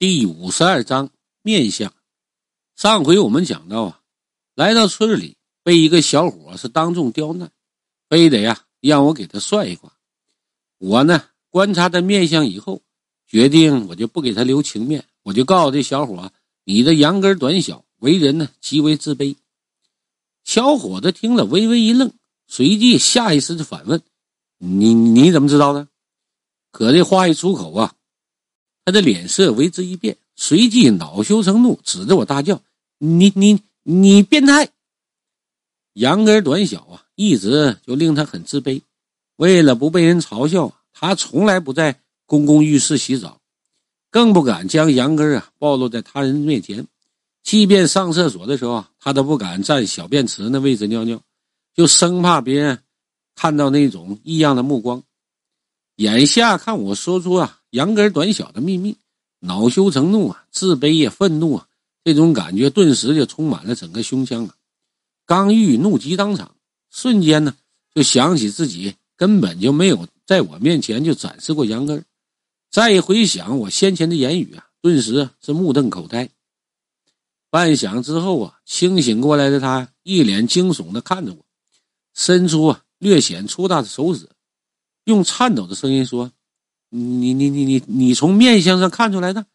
第五十二章面相。上回我们讲到啊，来到村里，被一个小伙是当众刁难，非得呀让我给他算一卦。我呢观察他面相以后，决定我就不给他留情面，我就告诉这小伙：“你的阳根短小，为人呢极为自卑。”小伙子听了微微一愣，随即下意识的反问：“你你怎么知道的？”可这话一出口啊。他的脸色为之一变，随即恼羞成怒，指着我大叫：“你你你变态！”杨根短小啊，一直就令他很自卑。为了不被人嘲笑，他从来不在公共浴室洗澡，更不敢将杨根啊暴露在他人面前。即便上厕所的时候啊，他都不敢站小便池那位置尿尿，就生怕别人看到那种异样的目光。眼下看我说出啊。杨根短小的秘密，恼羞成怒啊，自卑也，愤怒啊，这种感觉顿时就充满了整个胸腔啊。刚欲怒极当场，瞬间呢，就想起自己根本就没有在我面前就展示过杨根。再一回想我先前的言语啊，顿时是目瞪口呆。半晌之后啊，清醒过来的他一脸惊悚的看着我，伸出啊略显粗大的手指，用颤抖的声音说。你你你你你从面相上看出来的，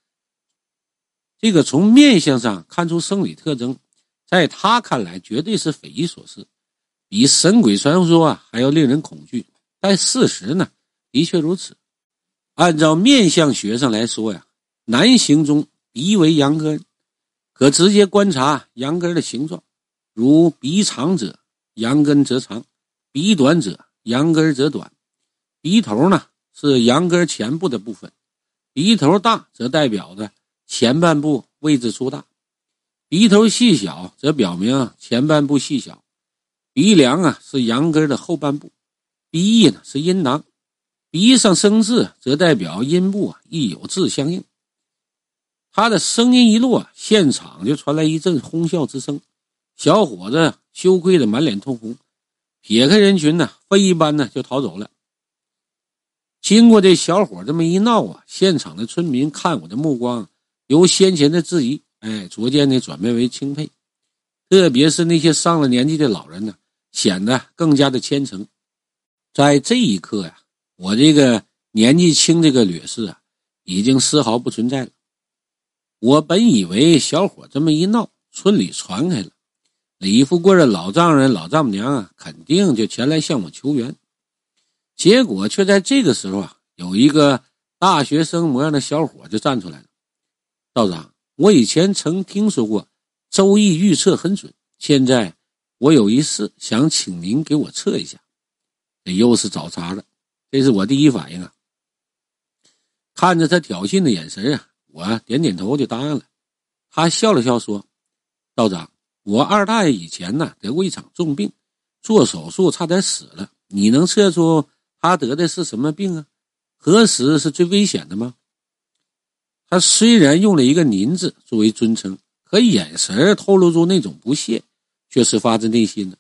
这个从面相上看出生理特征，在他看来绝对是匪夷所思，比神鬼传说啊还要令人恐惧。但事实呢，的确如此。按照面相学上来说呀，男性中鼻为阳根，可直接观察阳根的形状，如鼻长者阳根则长，鼻短者阳根则短，鼻头呢。是羊根前部的部分，鼻头大则代表着前半部位置粗大，鼻头细小则表明前半部细小。鼻梁啊是羊根的后半部，鼻翼呢是阴囊，鼻上生痣则代表阴部啊亦有痣相应。他的声音一落，现场就传来一阵哄笑之声，小伙子羞愧的满脸通红，撇开人群呢，飞一般呢就逃走了。经过这小伙这么一闹啊，现场的村民看我的目光由先前的质疑，哎，逐渐的转变为钦佩，特别是那些上了年纪的老人呢，显得更加的虔诚。在这一刻呀，我这个年纪轻这个劣势啊，已经丝毫不存在了。我本以为小伙这么一闹，村里传开了，李富贵的老丈人、老丈母娘啊，肯定就前来向我求援。结果却在这个时候啊，有一个大学生模样的小伙就站出来了。道长，我以前曾听说过《周易》预测很准，现在我有一事想请您给我测一下。这又是找茬了，这是我第一反应啊。看着他挑衅的眼神啊，我点点头就答应了。他笑了笑说：“道长，我二大爷以前呢得过一场重病，做手术差点死了，你能测出？”他得的是什么病啊？何时是最危险的吗？他虽然用了一个“您”字作为尊称，可眼神透露出那种不屑，却是发自内心的。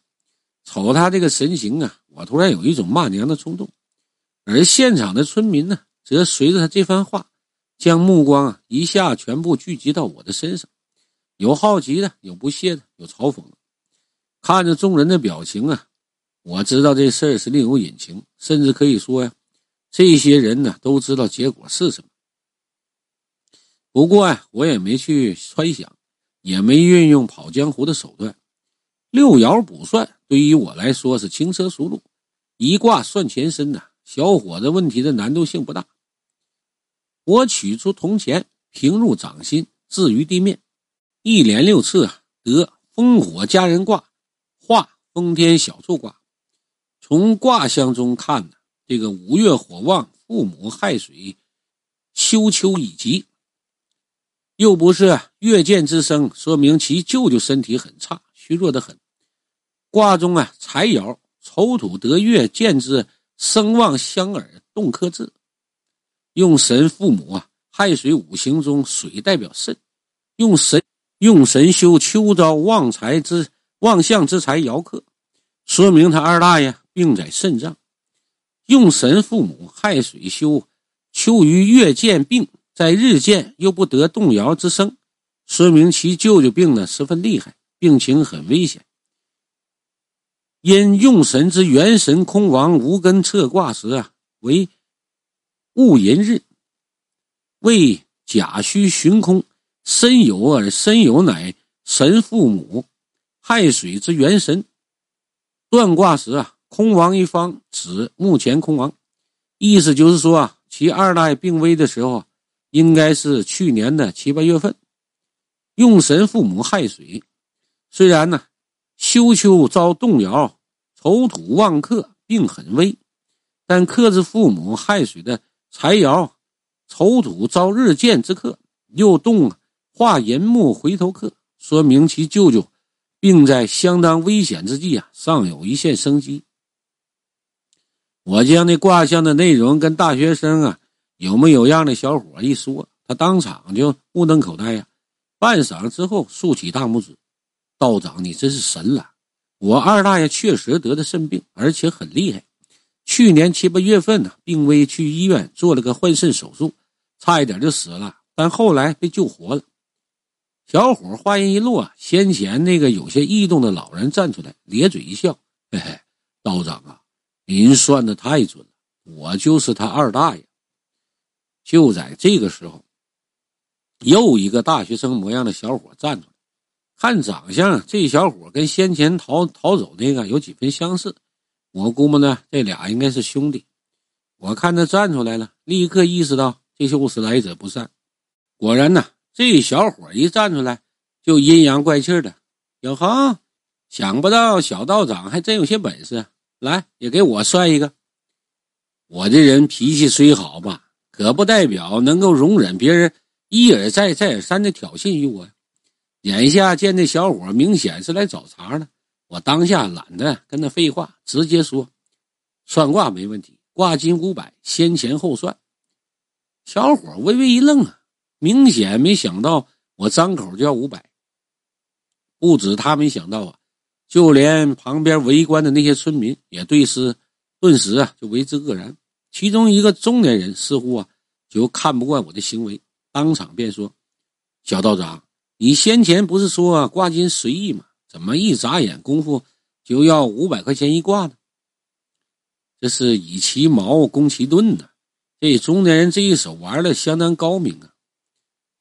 瞅他这个神情啊，我突然有一种骂娘的冲动。而现场的村民呢，则随着他这番话，将目光啊一下全部聚集到我的身上，有好奇的，有不屑的，有嘲讽的。看着众人的表情啊。我知道这事儿是另有隐情，甚至可以说呀，这些人呢都知道结果是什么。不过啊，我也没去揣想，也没运用跑江湖的手段。六爻卜算对于我来说是轻车熟路，一卦算前身呐。小伙子问题的难度性不大。我取出铜钱，平入掌心，置于地面，一连六次，得烽火佳人卦，化风天小畜卦。从卦象中看呢，这个五月火旺，父母亥水，休秋已极，又不是月见之生，说明其舅舅身体很差，虚弱的很。卦中啊，财爻丑土得月见之，声旺相耳，动克制。用神父母啊，亥水五行中水代表肾，用神用神修秋招旺财之旺相之财爻克，说明他二大爷。病在肾脏，用神父母亥水修秋于月见病，在日见又不得动摇之声，说明其舅舅病呢十分厉害，病情很危险。因用神之元神空亡无根测卦时啊，为戊寅日，为甲戌旬空，申酉而申酉乃神父母，亥水之元神。断卦时啊，空王一方指目前空王，意思就是说啊，其二代病危的时候，应该是去年的七八月份。用神父母亥水，虽然呢，休秋遭动摇。丑土旺克，病很危，但克制父母亥水的财爻，丑土遭日见之克，又动化寅木回头克，说明其舅舅病在相当危险之际啊，尚有一线生机。我将那卦象的内容跟大学生啊有模有样的小伙一说，他当场就目瞪口呆呀，半晌之后竖起大拇指：“道长，你真是神了。”我二大爷确实得的肾病，而且很厉害。去年七八月份呢，病危去医院做了个换肾手术，差一点就死了，但后来被救活了。小伙话音一落，先前那个有些异动的老人站出来，咧嘴一笑：“嘿嘿，道长啊，您算的太准了，我就是他二大爷。”就在这个时候，又一个大学生模样的小伙站出来。看长相，这小伙跟先前逃逃走那个有几分相似，我估摸呢，这俩应该是兄弟。我看他站出来了，立刻意识到这就是来者不善。果然呢，这小伙一站出来就阴阳怪气的。哟呵，想不到小道长还真有些本事，来也给我算一个。我这人脾气虽好吧，可不代表能够容忍别人一而再、再而三的挑衅于我。眼下见这小伙明显是来找茬的，我当下懒得跟他废话，直接说：“算卦没问题，挂金五百，先钱后算。”小伙微微一愣啊，明显没想到我张口就要五百。不止他没想到啊，就连旁边围观的那些村民也对视，顿时啊就为之愕然。其中一个中年人似乎啊就看不惯我的行为，当场便说：“小道长。”你先前不是说挂金随意吗？怎么一眨眼功夫就要五百块钱一挂呢？这是以其矛攻其盾呢。这中年人这一手玩的相当高明啊！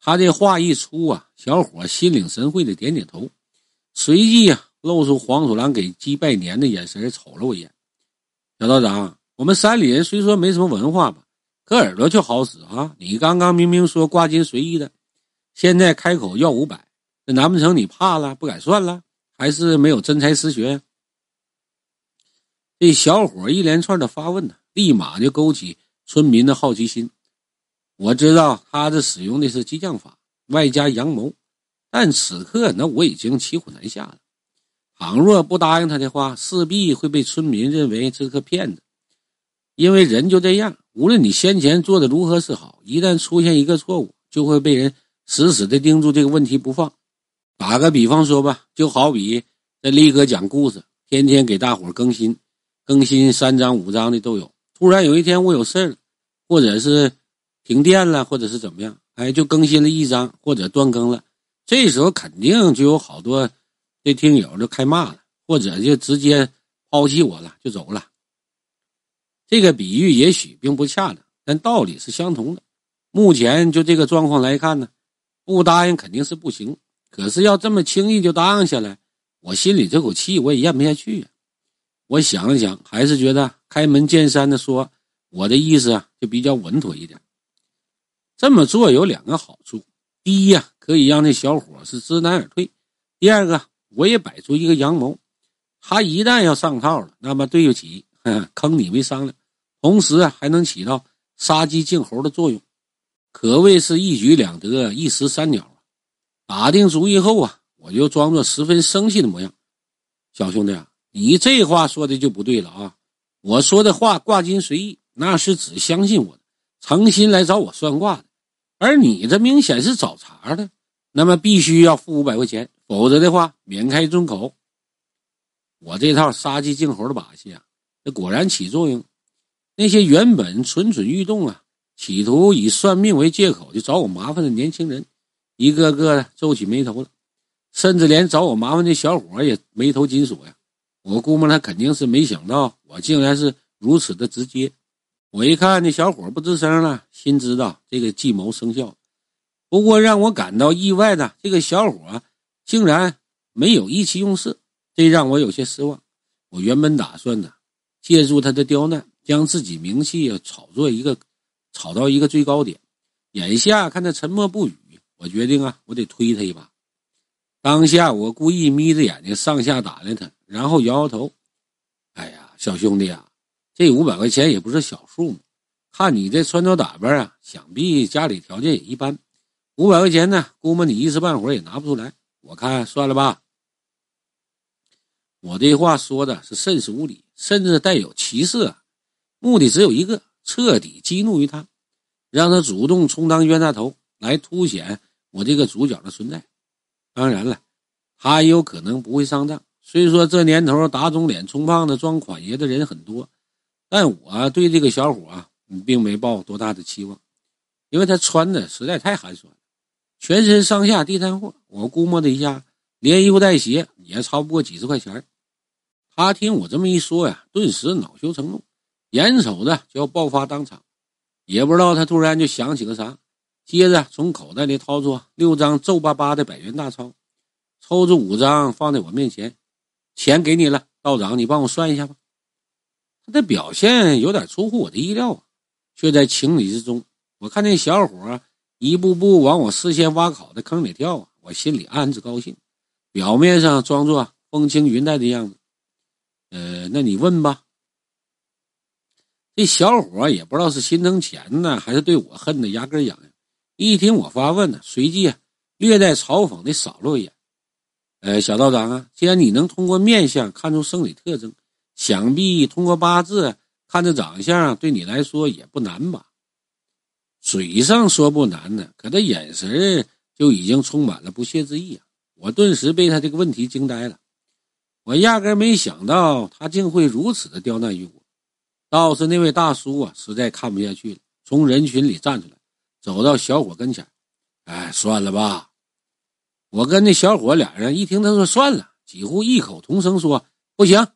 他这话一出啊，小伙心领神会的点点头，随即啊露出黄鼠狼给鸡拜年的眼神，瞅了我一眼。小道长，我们山里人虽说没什么文化吧，可耳朵却好使啊！你刚刚明明说挂金随意的。现在开口要五百，这难不成你怕了不敢算了，还是没有真才实学？这小伙一连串的发问呢，立马就勾起村民的好奇心。我知道他这使用的是激将法，外加阳谋，但此刻那我已经骑虎难下了。倘若不答应他的话，势必会被村民认为这是个骗子。因为人就这样，无论你先前做的如何是好，一旦出现一个错误，就会被人。死死的盯住这个问题不放。打个比方说吧，就好比这力哥讲故事，天天给大伙更新，更新三章五章的都有。突然有一天我有事了，或者是停电了，或者是怎么样，哎，就更新了一章或者断更了。这时候肯定就有好多这听友就开骂了，或者就直接抛弃我了，就走了。这个比喻也许并不恰当，但道理是相同的。目前就这个状况来看呢。不答应肯定是不行，可是要这么轻易就答应下来，我心里这口气我也咽不下去呀。我想了想，还是觉得开门见山的说我的意思啊，就比较稳妥一点。这么做有两个好处：第一呀，可以让那小伙是知难而退；第二个，我也摆出一个阳谋，他一旦要上套了，那么对不起，坑你没商量，同时啊，还能起到杀鸡儆猴的作用。可谓是一举两得，一石三鸟啊！打定主意后啊，我就装作十分生气的模样。小兄弟啊，你这话说的就不对了啊！我说的话挂金随意，那是只相信我的，诚心来找我算卦的。而你这明显是找茬的，那么必须要付五百块钱，否则的话免开尊口。我这套杀鸡儆猴的把戏啊，这果然起作用。那些原本蠢蠢欲动啊。企图以算命为借口就找我麻烦的年轻人，一个个的皱起眉头了，甚至连找我麻烦的小伙也眉头紧锁呀。我估摸他肯定是没想到我竟然是如此的直接。我一看那小伙不吱声了，心知道这个计谋生效。不过让我感到意外的，这个小伙竟然没有意气用事，这让我有些失望。我原本打算呢，借助他的刁难，将自己名气炒作一个，炒到一个最高点。眼下看他沉默不语，我决定啊，我得推他一把。当下我故意眯着眼睛上下打量他，然后摇摇头：“哎呀，小兄弟啊，这五百块钱也不是小数目。看你这穿着打扮啊，想必家里条件也一般。五百块钱呢，估摸你一时半会儿也拿不出来。我看算了吧。”我这话说的是甚是无理，甚至带有歧视，目的只有一个：彻底激怒于他，让他主动充当冤大头，来凸显我这个主角的存在。当然了，他也有可能不会上当。虽说这年头打肿脸充胖子装款爷的人很多，但我对这个小伙啊，并没抱多大的期望，因为他穿的实在太寒酸，全身上下地摊货，我估摸了一下，连衣服带鞋也超不过几十块钱。他听我这么一说呀，顿时恼羞成怒，眼瞅着就要爆发当场，也不知道他突然就想起个啥，接着从口袋里掏出六张皱巴巴的百元大钞，抽出五张放在我面前，钱给你了，道长，你帮我算一下吧。他的表现有点出乎我的意料啊，却在情理之中。我看那小伙一步步往我事先挖好的坑里跳啊，我心里暗自高兴，表面上装作风轻云淡的样子。呃，那你问吧。这小伙也不知道是心疼钱呢，还是对我恨的牙根痒痒。一听我发问呢，随即啊略带嘲讽的扫了我一眼。呃，小道长啊，既然你能通过面相看出生理特征，想必通过八字看这长相，对你来说也不难吧？嘴上说不难呢，可他眼神就已经充满了不屑之意啊！我顿时被他这个问题惊呆了。我压根没想到他竟会如此的刁难于我，倒是那位大叔啊，实在看不下去了，从人群里站出来，走到小伙跟前哎，算了吧。我跟那小伙俩人一听他说算了，几乎异口同声说：“不行，